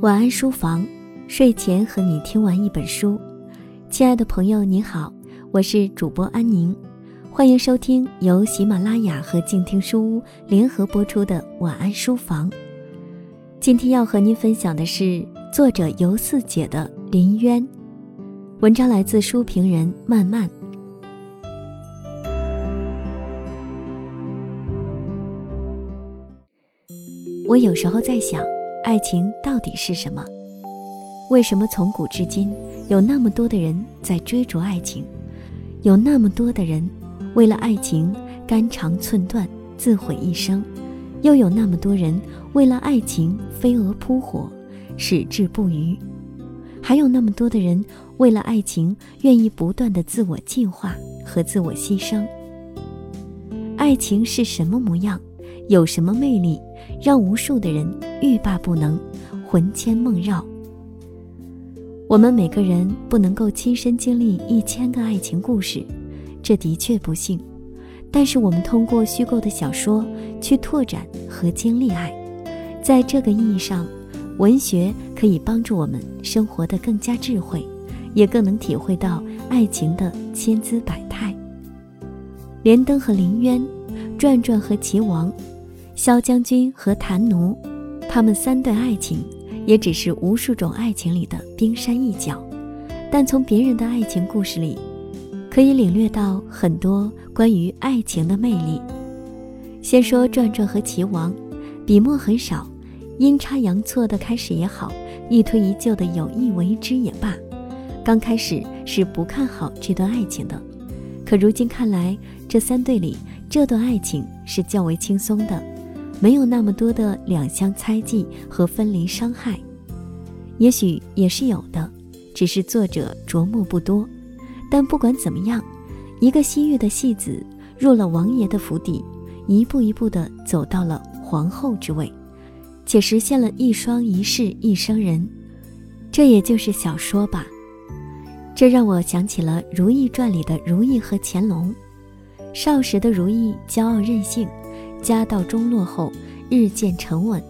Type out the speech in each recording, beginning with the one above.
晚安书房，睡前和你听完一本书。亲爱的朋友，你好，我是主播安宁，欢迎收听由喜马拉雅和静听书屋联合播出的晚安书房。今天要和您分享的是作者游四姐的《林渊》，文章来自书评人漫漫。我有时候在想。爱情到底是什么？为什么从古至今有那么多的人在追逐爱情，有那么多的人为了爱情肝肠寸断、自毁一生，又有那么多人为了爱情飞蛾扑火、矢志不渝，还有那么多的人为了爱情愿意不断的自我进化和自我牺牲。爱情是什么模样？有什么魅力？让无数的人欲罢不能，魂牵梦绕。我们每个人不能够亲身经历一千个爱情故事，这的确不幸。但是我们通过虚构的小说去拓展和经历爱，在这个意义上，文学可以帮助我们生活的更加智慧，也更能体会到爱情的千姿百态。连登和林渊，转转和齐王。萧将军和谭奴，他们三段爱情也只是无数种爱情里的冰山一角，但从别人的爱情故事里，可以领略到很多关于爱情的魅力。先说转转和齐王，笔墨很少，阴差阳错的开始也好，一推一就的有意为之也罢，刚开始是不看好这段爱情的，可如今看来，这三对里这段爱情是较为轻松的。没有那么多的两相猜忌和分离伤害，也许也是有的，只是作者琢磨不多。但不管怎么样，一个西域的戏子入了王爷的府邸，一步一步的走到了皇后之位，且实现了一双一世一生人。这也就是小说吧。这让我想起了《如懿传》里的如懿和乾隆。少时的如懿骄傲任性。家道中落后，日渐沉稳，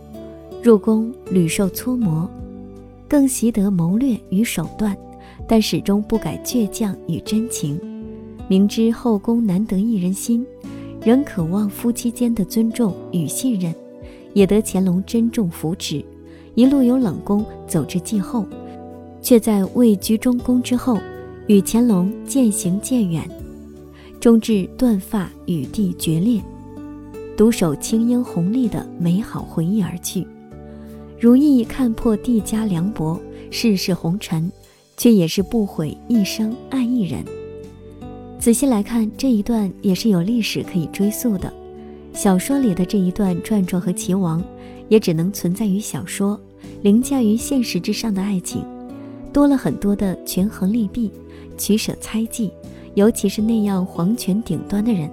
入宫屡受搓磨，更习得谋略与手段，但始终不改倔强与真情。明知后宫难得一人心，仍渴望夫妻间的尊重与信任，也得乾隆珍重扶持，一路由冷宫走至继后，却在位居中宫之后，与乾隆渐行渐远，终至断发与帝决裂。独守青樱红丽的美好回忆而去，如意看破帝家凉薄，世事红尘，却也是不悔一生爱一人。仔细来看这一段，也是有历史可以追溯的。小说里的这一段转转和齐王，也只能存在于小说，凌驾于现实之上的爱情，多了很多的权衡利弊、取舍猜忌，尤其是那样皇权顶端的人。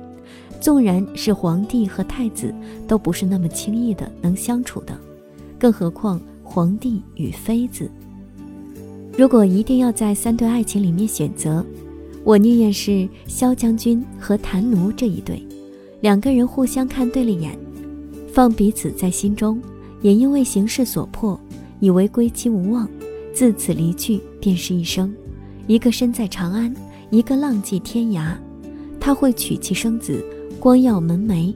纵然是皇帝和太子，都不是那么轻易的能相处的，更何况皇帝与妃子。如果一定要在三对爱情里面选择，我宁愿是萧将军和谭奴这一对，两个人互相看对了眼，放彼此在心中，也因为形势所迫，以为归期无望，自此离去便是一生。一个身在长安，一个浪迹天涯，他会娶妻生子。光耀门楣，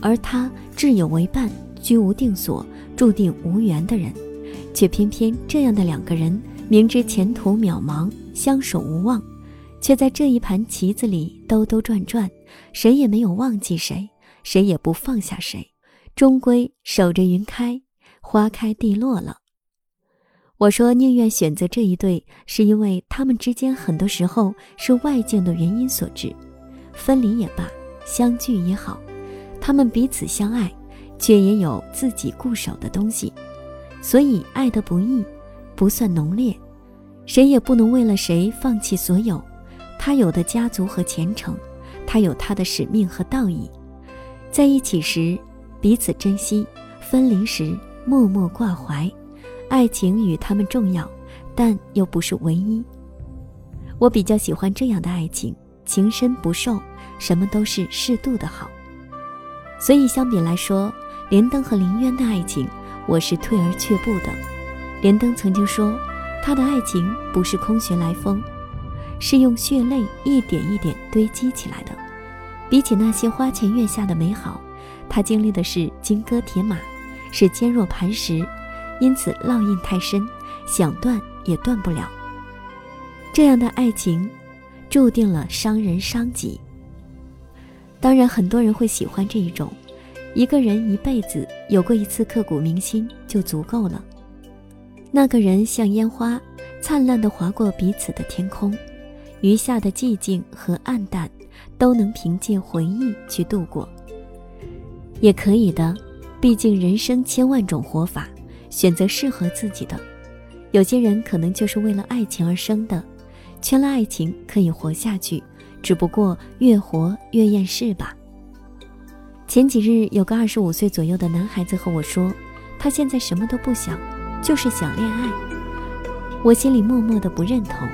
而他挚友为伴，居无定所，注定无缘的人，却偏偏这样的两个人，明知前途渺茫，相守无望，却在这一盘棋子里兜兜转转，谁也没有忘记谁，谁也不放下谁，终归守着云开花开地落了。我说宁愿选择这一对，是因为他们之间很多时候是外境的原因所致，分离也罢。相聚也好，他们彼此相爱，却也有自己固守的东西，所以爱得不易，不算浓烈。谁也不能为了谁放弃所有。他有的家族和前程，他有他的使命和道义。在一起时彼此珍惜，分离时默默挂怀。爱情与他们重要，但又不是唯一。我比较喜欢这样的爱情，情深不寿。什么都是适度的好，所以相比来说，连登和林渊的爱情，我是退而却步的。连登曾经说，他的爱情不是空穴来风，是用血泪一点一点堆积起来的。比起那些花前月下的美好，他经历的是金戈铁马，是坚若磐石，因此烙印太深，想断也断不了。这样的爱情，注定了伤人伤己。当然，很多人会喜欢这一种，一个人一辈子有过一次刻骨铭心就足够了。那个人像烟花，灿烂地划过彼此的天空，余下的寂静和暗淡，都能凭借回忆去度过。也可以的，毕竟人生千万种活法，选择适合自己的。有些人可能就是为了爱情而生的，缺了爱情可以活下去，只不过越活越厌世吧。前几日有个二十五岁左右的男孩子和我说，他现在什么都不想，就是想恋爱。我心里默默的不认同，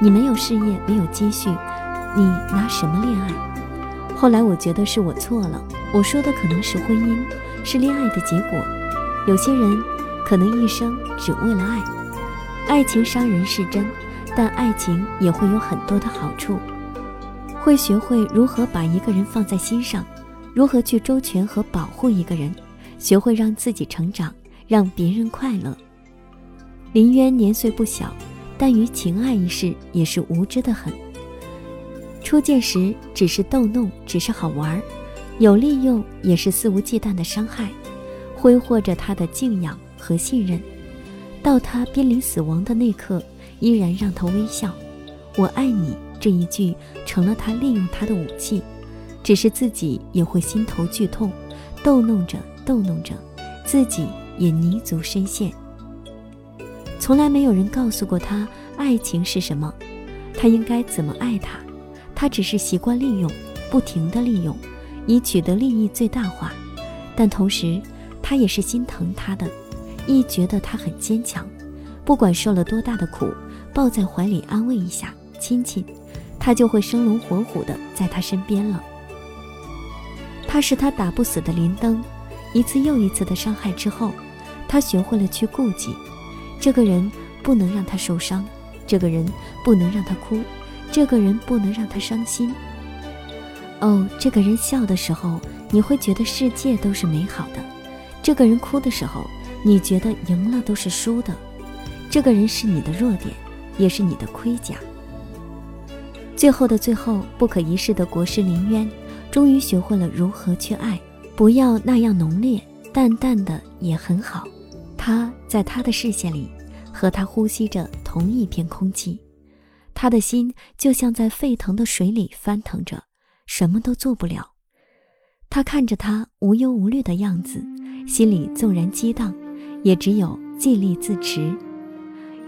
你没有事业，没有积蓄，你拿什么恋爱？后来我觉得是我错了。我说的可能是婚姻，是恋爱的结果。有些人可能一生只为了爱，爱情伤人是真，但爱情也会有很多的好处。会学会如何把一个人放在心上，如何去周全和保护一个人，学会让自己成长，让别人快乐。林渊年岁不小，但于情爱一事也是无知的很。初见时只是逗弄，只是好玩。有利用也是肆无忌惮的伤害，挥霍着他的敬仰和信任，到他濒临死亡的那刻，依然让他微笑。我爱你这一句成了他利用他的武器，只是自己也会心头剧痛，逗弄着逗弄着，自己也泥足深陷。从来没有人告诉过他爱情是什么，他应该怎么爱他，他只是习惯利用，不停的利用。以取得利益最大化，但同时，他也是心疼他的，亦觉得他很坚强，不管受了多大的苦，抱在怀里安慰一下、亲亲，他就会生龙活虎的在他身边了。他是他打不死的连灯，一次又一次的伤害之后，他学会了去顾忌，这个人不能让他受伤，这个人不能让他哭，这个人不能让他伤心。哦，这个人笑的时候，你会觉得世界都是美好的；这个人哭的时候，你觉得赢了都是输的。这个人是你的弱点，也是你的盔甲。最后的最后，不可一世的国师林渊，终于学会了如何去爱，不要那样浓烈，淡淡的也很好。他在他的视线里，和他呼吸着同一片空气，他的心就像在沸腾的水里翻腾着。什么都做不了，他看着他无忧无虑的样子，心里纵然激荡，也只有尽力自持。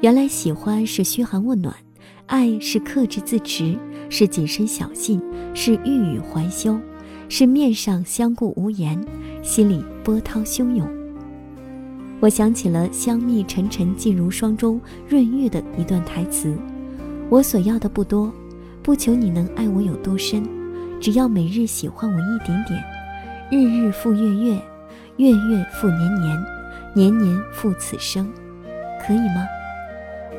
原来喜欢是嘘寒问暖，爱是克制自持，是谨慎小心，是欲语还休，是面上相顾无言，心里波涛汹涌。我想起了“香蜜沉沉烬如霜”中润玉的一段台词：“我所要的不多，不求你能爱我有多深。”只要每日喜欢我一点点，日日复月月，月月复年年，年年复此生，可以吗？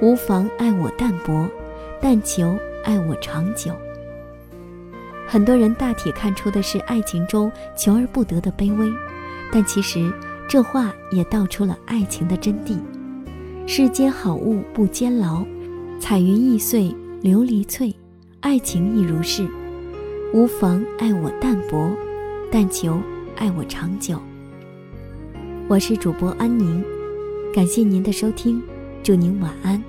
无妨爱我淡薄，但求爱我长久。很多人大体看出的是爱情中求而不得的卑微，但其实这话也道出了爱情的真谛：世间好物不坚牢，彩云易碎琉璃脆，爱情亦如是。无妨爱我淡薄，但求爱我长久。我是主播安宁，感谢您的收听，祝您晚安。